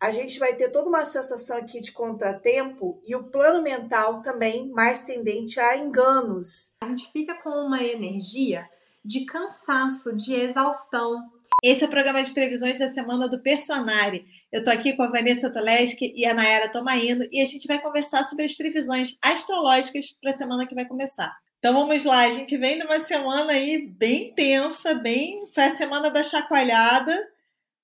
a gente vai ter toda uma sensação aqui de contratempo e o plano mental também mais tendente a enganos. A gente fica com uma energia de cansaço, de exaustão. Esse é o programa de previsões da semana do Personari. Eu tô aqui com a Vanessa Toleski e a Nayara Tomaino e a gente vai conversar sobre as previsões astrológicas para a semana que vai começar. Então vamos lá, a gente vem de uma semana aí bem tensa, bem. Foi a semana da chacoalhada.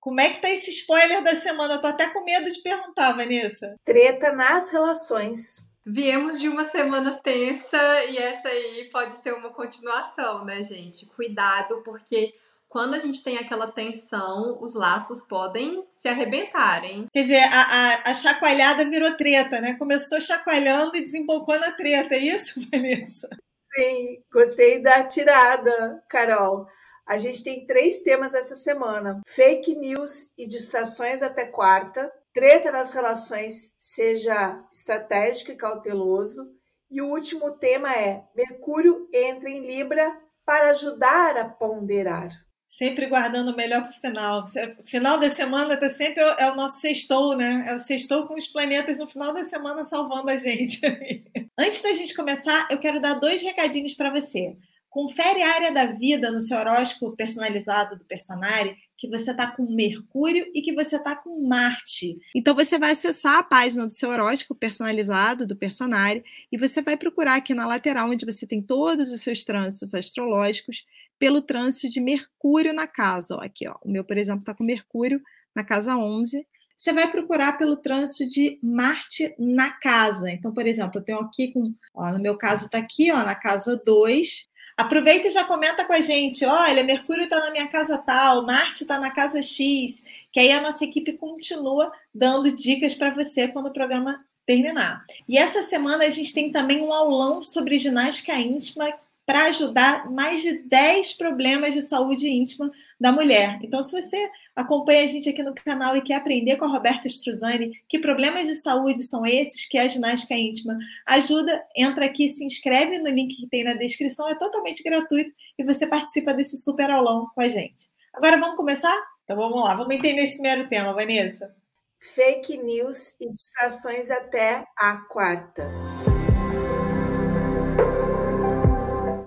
Como é que tá esse spoiler da semana? Eu tô até com medo de perguntar, Vanessa. Treta nas relações. Viemos de uma semana tensa e essa aí pode ser uma continuação, né, gente? Cuidado, porque quando a gente tem aquela tensão, os laços podem se arrebentarem. Quer dizer, a, a, a, chacoalhada virou treta, né? Começou chacoalhando e desembocou na treta, é isso, Vanessa? Sim, gostei da tirada, Carol. A gente tem três temas essa semana: fake news e distrações até quarta, treta nas relações, seja estratégico e cauteloso. E o último tema é Mercúrio entra em Libra para ajudar a ponderar. Sempre guardando o melhor para o final. Final da semana tá sempre é o nosso sextou, né? É o sextou com os planetas no final da semana salvando a gente. Antes da gente começar, eu quero dar dois recadinhos para você. Confere a área da vida no seu horóscopo personalizado do Personari, que você está com Mercúrio e que você está com Marte. Então você vai acessar a página do seu horóscopo personalizado do Personari e você vai procurar aqui na lateral onde você tem todos os seus trânsitos astrológicos pelo trânsito de Mercúrio na casa. Ó, aqui, ó, o meu, por exemplo, está com Mercúrio na casa 11. Você vai procurar pelo trânsito de Marte na casa. Então, por exemplo, eu tenho aqui com, ó, no meu caso está aqui, ó, na casa 2. Aproveita e já comenta com a gente. Olha, Mercúrio está na minha casa tal, Marte está na casa X, que aí a nossa equipe continua dando dicas para você quando o programa terminar. E essa semana a gente tem também um aulão sobre ginástica íntima para ajudar mais de 10 problemas de saúde íntima da mulher. Então, se você acompanha a gente aqui no canal e quer aprender com a Roberta Struzani que problemas de saúde são esses, que é a ginástica íntima, ajuda, entra aqui, se inscreve no link que tem na descrição, é totalmente gratuito e você participa desse super aulão com a gente. Agora vamos começar? Então vamos lá, vamos entender esse primeiro tema, Vanessa. Fake news e distrações até a quarta.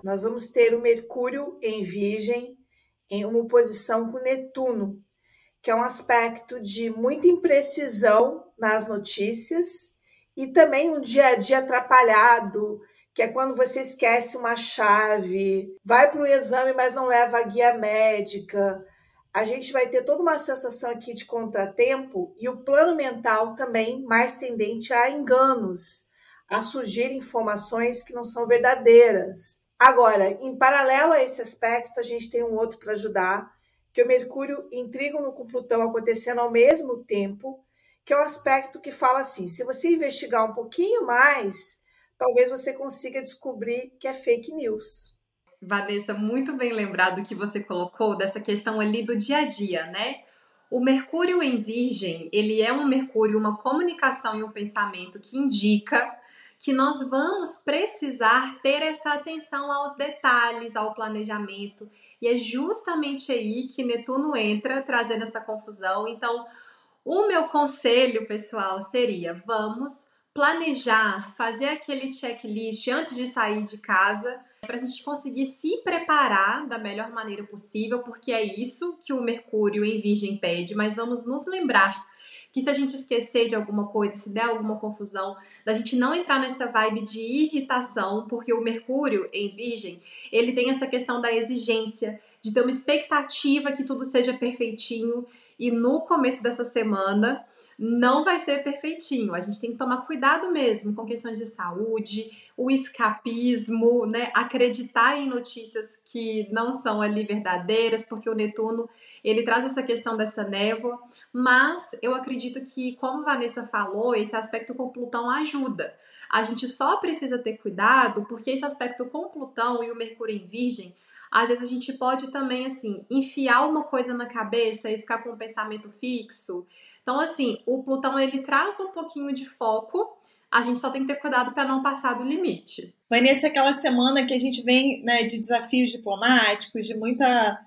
Nós vamos ter o Mercúrio em Virgem em uma oposição com Netuno, que é um aspecto de muita imprecisão nas notícias e também um dia a dia atrapalhado, que é quando você esquece uma chave, vai para o exame, mas não leva a guia médica. A gente vai ter toda uma sensação aqui de contratempo e o plano mental também mais tendente a enganos, a surgir informações que não são verdadeiras. Agora, em paralelo a esse aspecto, a gente tem um outro para ajudar, que é o Mercúrio em trígono com Plutão acontecendo ao mesmo tempo, que é um aspecto que fala assim: se você investigar um pouquinho mais, talvez você consiga descobrir que é fake news. Vanessa, muito bem lembrado que você colocou dessa questão ali do dia a dia, né? O Mercúrio em Virgem, ele é um Mercúrio, uma comunicação e um pensamento que indica que nós vamos precisar ter essa atenção aos detalhes, ao planejamento. E é justamente aí que Netuno entra, trazendo essa confusão. Então, o meu conselho, pessoal, seria: vamos planejar, fazer aquele checklist antes de sair de casa, para a gente conseguir se preparar da melhor maneira possível, porque é isso que o Mercúrio em Virgem pede, mas vamos nos lembrar que se a gente esquecer de alguma coisa, se der alguma confusão, da gente não entrar nessa vibe de irritação, porque o Mercúrio em Virgem, ele tem essa questão da exigência, de ter uma expectativa que tudo seja perfeitinho e no começo dessa semana não vai ser perfeitinho. A gente tem que tomar cuidado mesmo com questões de saúde, o escapismo, né? Acreditar em notícias que não são ali verdadeiras, porque o Netuno ele traz essa questão dessa névoa. Mas eu acredito que, como Vanessa falou, esse aspecto com Plutão ajuda. A gente só precisa ter cuidado porque esse aspecto com Plutão e o Mercúrio em Virgem às vezes a gente pode também, assim, enfiar uma coisa na cabeça e ficar com um pensamento fixo. Então, assim, o Plutão ele traz um pouquinho de foco, a gente só tem que ter cuidado para não passar do limite. Vanessa, aquela semana que a gente vem né, de desafios diplomáticos, de muita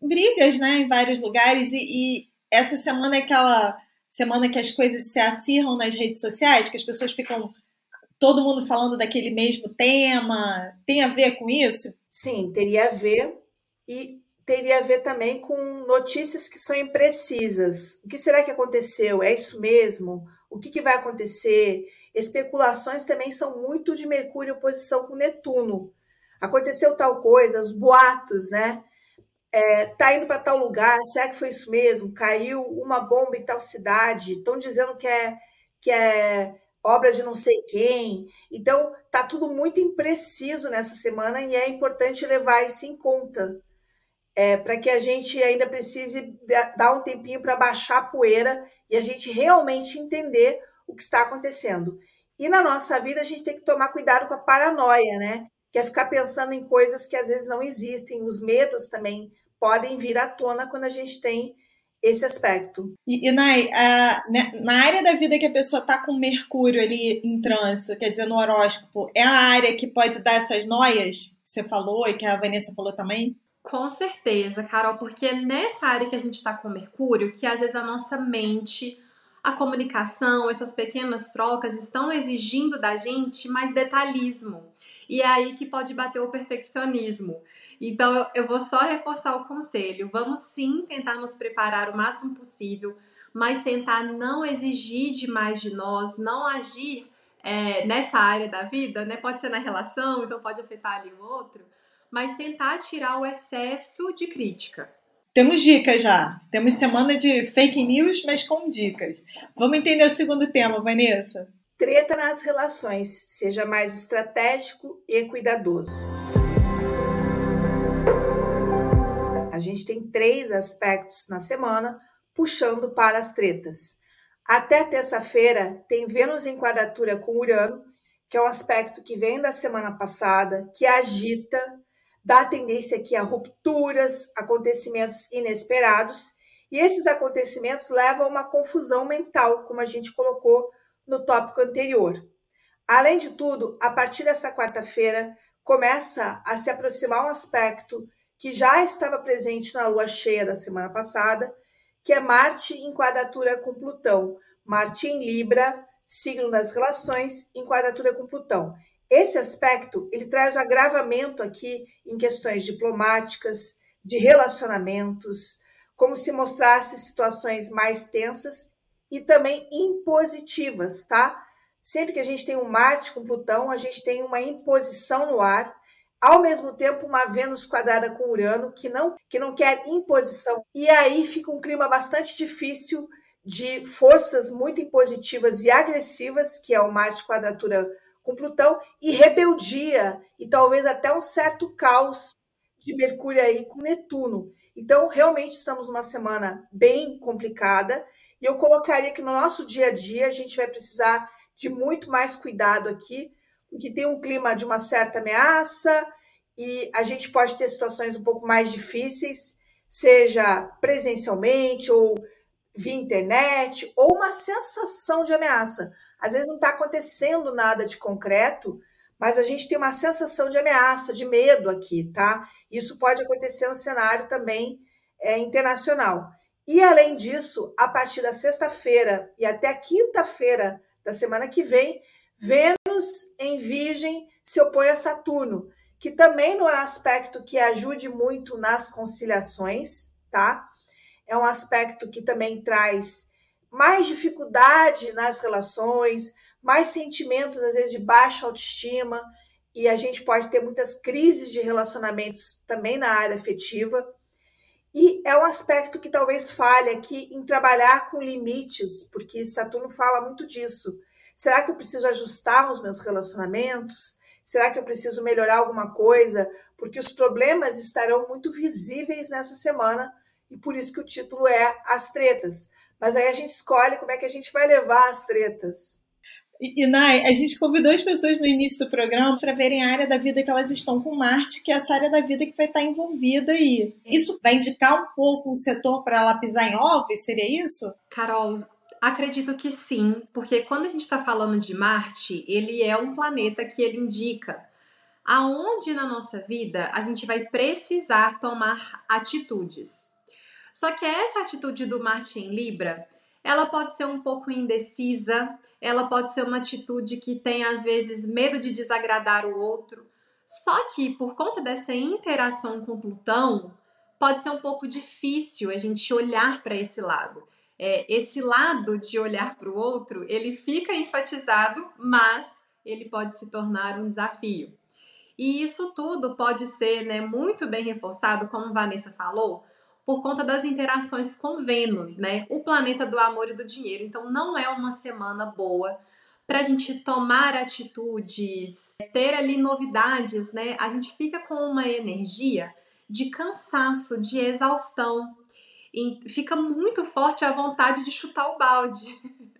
brigas né, em vários lugares, e, e essa semana é aquela semana que as coisas se acirram nas redes sociais, que as pessoas ficam todo mundo falando daquele mesmo tema? Tem a ver com isso? Sim, teria a ver. E teria a ver também com notícias que são imprecisas. O que será que aconteceu? É isso mesmo? O que, que vai acontecer? Especulações também são muito de Mercúrio em oposição com Netuno. Aconteceu tal coisa, os boatos, né? É, tá indo para tal lugar, será que foi isso mesmo? Caiu uma bomba em tal cidade, estão dizendo que é, que é obra de não sei quem. Então, tá tudo muito impreciso nessa semana e é importante levar isso em conta é, para que a gente ainda precise dar um tempinho para baixar a poeira e a gente realmente entender o que está acontecendo. E na nossa vida a gente tem que tomar cuidado com a paranoia, né? Que é ficar pensando em coisas que às vezes não existem. Os medos também podem vir à tona quando a gente tem esse aspecto. E, e Nai, a, né, na área da vida que a pessoa está com Mercúrio ali em trânsito, quer dizer, no horóscopo, é a área que pode dar essas noias que você falou e que a Vanessa falou também? Com certeza, Carol, porque é nessa área que a gente está com Mercúrio que às vezes a nossa mente, a comunicação, essas pequenas trocas estão exigindo da gente mais detalhismo. E é aí que pode bater o perfeccionismo. Então eu vou só reforçar o conselho. Vamos sim tentar nos preparar o máximo possível, mas tentar não exigir demais de nós, não agir é, nessa área da vida, né? Pode ser na relação, então pode afetar ali o outro mas tentar tirar o excesso de crítica. Temos dicas já. Temos semana de fake news, mas com dicas. Vamos entender o segundo tema, Vanessa? Treta nas relações. Seja mais estratégico e cuidadoso. A gente tem três aspectos na semana puxando para as tretas. Até terça-feira tem Vênus em quadratura com Urano, que é um aspecto que vem da semana passada, que agita, dá tendência aqui a rupturas, acontecimentos inesperados, e esses acontecimentos levam a uma confusão mental, como a gente colocou no tópico anterior. Além de tudo, a partir dessa quarta-feira começa a se aproximar um aspecto que já estava presente na lua cheia da semana passada, que é Marte em quadratura com Plutão. Marte em Libra, signo das relações, em quadratura com Plutão. Esse aspecto, ele traz o agravamento aqui em questões diplomáticas, de relacionamentos, como se mostrasse situações mais tensas e também impositivas, tá? Sempre que a gente tem um Marte com Plutão, a gente tem uma imposição no ar, ao mesmo tempo uma Vênus quadrada com Urano que não que não quer imposição. E aí fica um clima bastante difícil de forças muito impositivas e agressivas, que é o Marte quadratura com Plutão e rebeldia e talvez até um certo caos de Mercúrio aí com Netuno. Então, realmente estamos numa semana bem complicada e eu colocaria que no nosso dia a dia a gente vai precisar de muito mais cuidado aqui, porque tem um clima de uma certa ameaça e a gente pode ter situações um pouco mais difíceis, seja presencialmente ou via internet, ou uma sensação de ameaça. Às vezes não está acontecendo nada de concreto, mas a gente tem uma sensação de ameaça, de medo aqui, tá? Isso pode acontecer no cenário também é, internacional. E além disso, a partir da sexta-feira e até a quinta-feira da semana que vem, Vênus em Virgem se opõe a Saturno, que também não é um aspecto que ajude muito nas conciliações, tá? É um aspecto que também traz mais dificuldade nas relações, mais sentimentos, às vezes, de baixa autoestima, e a gente pode ter muitas crises de relacionamentos também na área afetiva. E é um aspecto que talvez falhe aqui em trabalhar com limites, porque Saturno fala muito disso. Será que eu preciso ajustar os meus relacionamentos? Será que eu preciso melhorar alguma coisa? Porque os problemas estarão muito visíveis nessa semana e por isso que o título é As Tretas. Mas aí a gente escolhe como é que a gente vai levar as tretas. E, Nai, a gente convidou as pessoas no início do programa para verem a área da vida que elas estão com Marte, que é essa área da vida que vai estar envolvida aí. Isso vai indicar um pouco o setor para ela pisar em ovos? Seria isso? Carol, acredito que sim, porque quando a gente está falando de Marte, ele é um planeta que ele indica aonde na nossa vida a gente vai precisar tomar atitudes. Só que essa atitude do Marte em Libra, ela pode ser um pouco indecisa, ela pode ser uma atitude que tem às vezes medo de desagradar o outro. Só que por conta dessa interação com Plutão, pode ser um pouco difícil a gente olhar para esse lado. É, esse lado de olhar para o outro, ele fica enfatizado, mas ele pode se tornar um desafio. E isso tudo pode ser né, muito bem reforçado, como Vanessa falou, por conta das interações com Vênus, né? O planeta do amor e do dinheiro. Então, não é uma semana boa para a gente tomar atitudes, ter ali novidades, né? A gente fica com uma energia de cansaço, de exaustão. E fica muito forte a vontade de chutar o balde.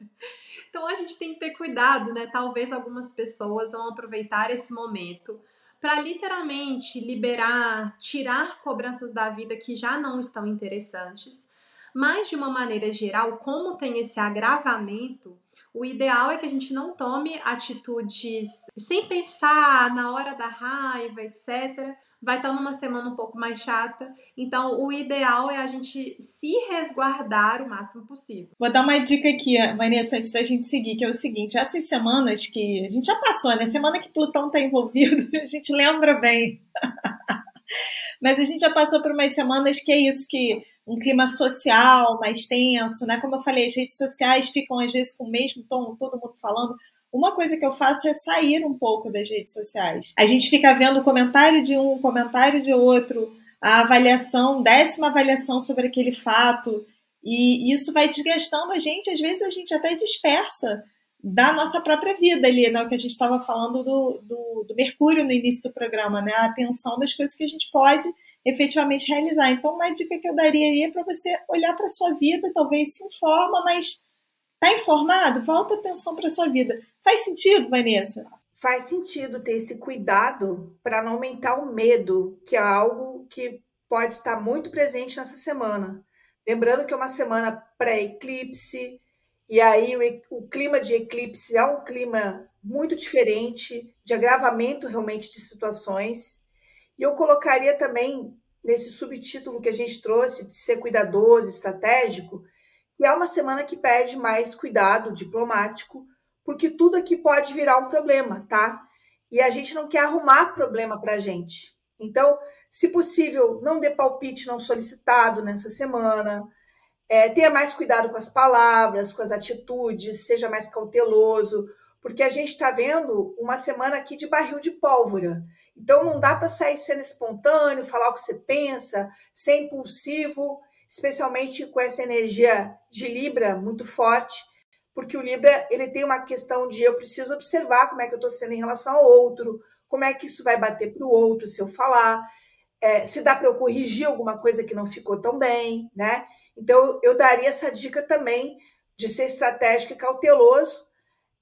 Então a gente tem que ter cuidado, né? Talvez algumas pessoas vão aproveitar esse momento para literalmente liberar, tirar cobranças da vida que já não estão interessantes. Mas de uma maneira geral, como tem esse agravamento, o ideal é que a gente não tome atitudes sem pensar na hora da raiva, etc. Vai estar numa semana um pouco mais chata. Então, o ideal é a gente se resguardar o máximo possível. Vou dar uma dica aqui, Vanessa, antes da gente seguir, que é o seguinte: essas semanas que a gente já passou, né? Semana que Plutão está envolvido, a gente lembra bem. Mas a gente já passou por umas semanas que é isso que um clima social mais tenso, né? Como eu falei, as redes sociais ficam às vezes com o mesmo tom, todo mundo falando. Uma coisa que eu faço é sair um pouco das redes sociais. A gente fica vendo o comentário de um, o comentário de outro, a avaliação, décima avaliação sobre aquele fato, e isso vai desgastando a gente, às vezes a gente até dispersa da nossa própria vida ali, né? O que a gente estava falando do, do, do Mercúrio no início do programa, né? A atenção das coisas que a gente pode efetivamente realizar. Então, uma dica que eu daria aí é para você olhar para a sua vida, talvez se informa, mas está informado? Volta atenção para a sua vida. Faz sentido, Vanessa? Faz sentido ter esse cuidado para não aumentar o medo, que é algo que pode estar muito presente nessa semana. Lembrando que é uma semana pré-eclipse, e aí o, o clima de eclipse é um clima muito diferente, de agravamento realmente de situações. E eu colocaria também nesse subtítulo que a gente trouxe de ser cuidadoso, estratégico, que é uma semana que pede mais cuidado diplomático, porque tudo aqui pode virar um problema, tá? E a gente não quer arrumar problema para a gente. Então, se possível, não dê palpite não solicitado nessa semana. É, tenha mais cuidado com as palavras, com as atitudes, seja mais cauteloso, porque a gente está vendo uma semana aqui de barril de pólvora. Então não dá para sair sendo espontâneo, falar o que você pensa, ser impulsivo, especialmente com essa energia de Libra muito forte, porque o Libra ele tem uma questão de eu preciso observar como é que eu estou sendo em relação ao outro, como é que isso vai bater para o outro se eu falar, é, se dá para eu corrigir alguma coisa que não ficou tão bem, né? Então eu daria essa dica também de ser estratégico e cauteloso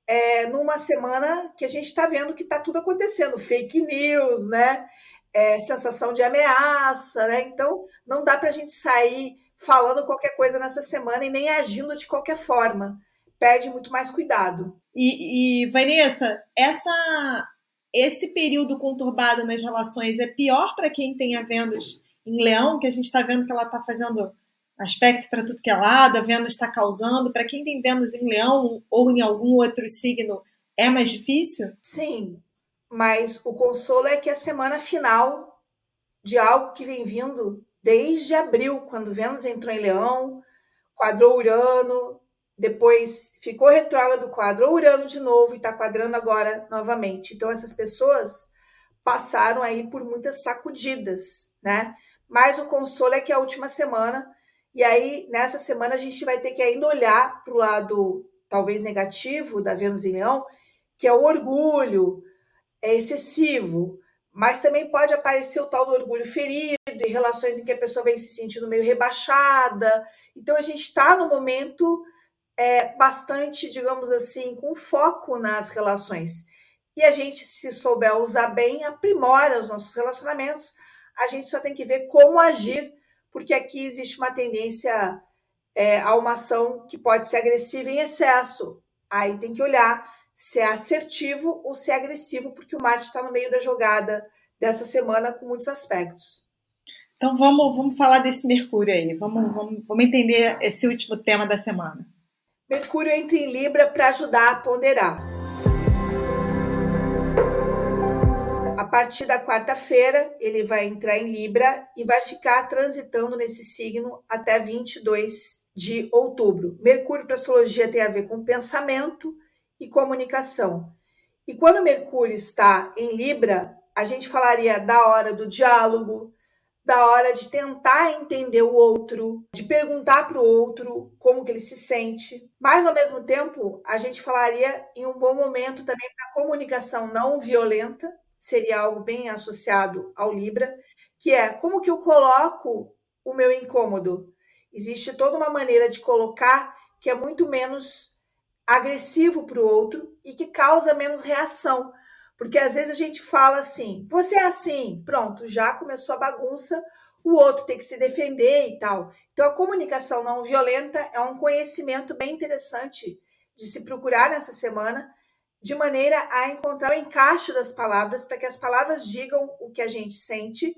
é, numa semana que a gente está vendo que está tudo acontecendo, fake news, né? É, sensação de ameaça, né? Então não dá para a gente sair falando qualquer coisa nessa semana e nem agindo de qualquer forma. Pede muito mais cuidado. E, e Vanessa, essa, esse período conturbado nas relações é pior para quem tem a Vênus em Leão, que a gente está vendo que ela está fazendo aspecto para tudo que é lado, a Vênus está causando. Para quem tem Vênus em Leão ou em algum outro signo, é mais difícil? Sim, mas o consolo é que a semana final de algo que vem vindo desde abril, quando Vênus entrou em Leão, quadrou Urano, depois ficou retrógrado, quadrou Urano de novo e está quadrando agora novamente. Então essas pessoas passaram aí por muitas sacudidas, né? Mas o consolo é que a última semana e aí, nessa semana, a gente vai ter que ainda olhar para o lado talvez negativo da Vênus em Leão, que é o orgulho, é excessivo, mas também pode aparecer o tal do orgulho ferido e relações em que a pessoa vem se sentindo meio rebaixada. Então, a gente está no momento é, bastante, digamos assim, com foco nas relações. E a gente, se souber usar bem, aprimora os nossos relacionamentos. A gente só tem que ver como agir porque aqui existe uma tendência é, a uma ação que pode ser agressiva em excesso. Aí tem que olhar se é assertivo ou se é agressivo, porque o Marte está no meio da jogada dessa semana com muitos aspectos. Então vamos, vamos falar desse Mercúrio aí, vamos, vamos, vamos entender esse último tema da semana. Mercúrio entra em Libra para ajudar a ponderar. Partir da quarta-feira, ele vai entrar em Libra e vai ficar transitando nesse signo até 22 de outubro. Mercúrio para astrologia tem a ver com pensamento e comunicação. E quando Mercúrio está em Libra, a gente falaria da hora do diálogo, da hora de tentar entender o outro, de perguntar para o outro como que ele se sente. Mas ao mesmo tempo, a gente falaria em um bom momento também para comunicação não violenta, seria algo bem associado ao Libra, que é como que eu coloco o meu incômodo. Existe toda uma maneira de colocar que é muito menos agressivo para o outro e que causa menos reação. Porque às vezes a gente fala assim, você é assim, pronto, já começou a bagunça, o outro tem que se defender e tal. Então a comunicação não violenta é um conhecimento bem interessante de se procurar nessa semana, de maneira a encontrar o encaixe das palavras para que as palavras digam o que a gente sente,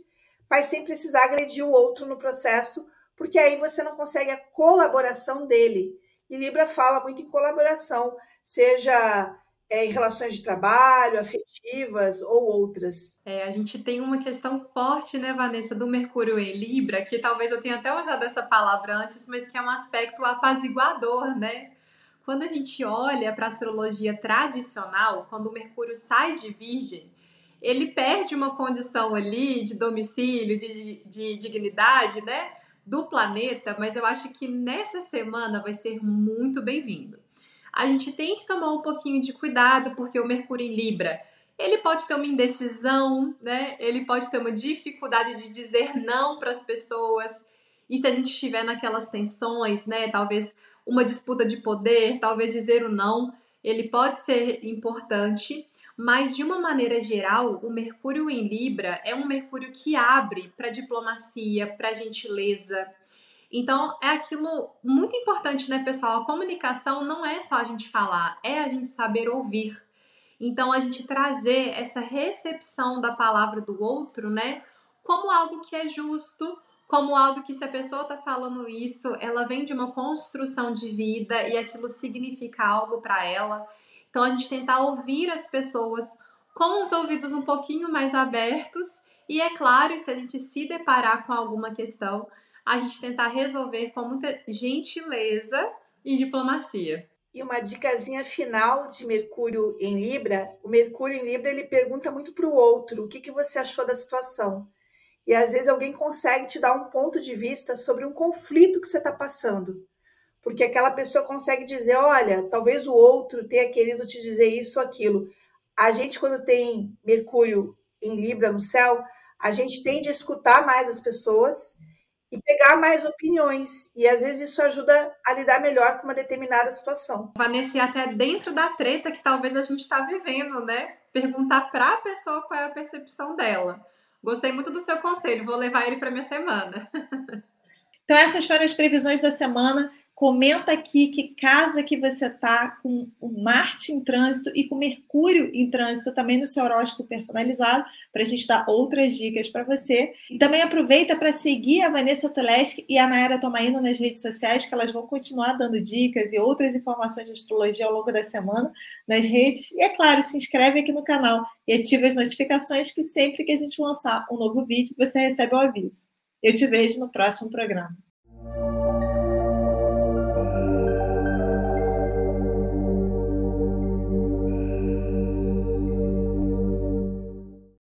mas sem precisar agredir o outro no processo, porque aí você não consegue a colaboração dele. E Libra fala muito em colaboração, seja é, em relações de trabalho, afetivas ou outras. É, a gente tem uma questão forte, né, Vanessa, do Mercúrio em Libra, que talvez eu tenha até usado essa palavra antes, mas que é um aspecto apaziguador, né? Quando a gente olha para a astrologia tradicional, quando o Mercúrio sai de Virgem, ele perde uma condição ali de domicílio, de, de dignidade, né? Do planeta, mas eu acho que nessa semana vai ser muito bem-vindo a gente tem que tomar um pouquinho de cuidado, porque o Mercúrio em Libra, ele pode ter uma indecisão, né? Ele pode ter uma dificuldade de dizer não para as pessoas. E se a gente estiver naquelas tensões, né? Talvez uma disputa de poder, talvez dizer o não, ele pode ser importante, mas de uma maneira geral, o Mercúrio em Libra é um Mercúrio que abre para diplomacia, para gentileza, então, é aquilo muito importante, né, pessoal? A comunicação não é só a gente falar, é a gente saber ouvir. Então, a gente trazer essa recepção da palavra do outro, né, como algo que é justo, como algo que se a pessoa está falando isso, ela vem de uma construção de vida e aquilo significa algo para ela. Então, a gente tentar ouvir as pessoas com os ouvidos um pouquinho mais abertos. E é claro, se a gente se deparar com alguma questão, a gente tentar resolver com muita gentileza e diplomacia. E uma dicasinha final de Mercúrio em Libra, o Mercúrio em Libra ele pergunta muito para o outro, o que, que você achou da situação? E às vezes alguém consegue te dar um ponto de vista sobre um conflito que você está passando. Porque aquela pessoa consegue dizer, olha, talvez o outro tenha querido te dizer isso ou aquilo. A gente, quando tem Mercúrio em Libra no céu, a gente tende a escutar mais as pessoas e pegar mais opiniões. E às vezes isso ajuda a lidar melhor com uma determinada situação. Vanessa, e até dentro da treta que talvez a gente está vivendo, né? Perguntar para a pessoa qual é a percepção dela. Gostei muito do seu conselho, vou levar ele para minha semana. Então, essas foram as previsões da semana. Comenta aqui que casa que você tá com o Marte em trânsito e com Mercúrio em trânsito também no seu horóscopo personalizado, para a gente dar outras dicas para você. E também aproveita para seguir a Vanessa Tuleski e a Nayara Tomaina nas redes sociais, que elas vão continuar dando dicas e outras informações de astrologia ao longo da semana nas redes. E é claro, se inscreve aqui no canal e ative as notificações que sempre que a gente lançar um novo vídeo, você recebe o aviso. Eu te vejo no próximo programa.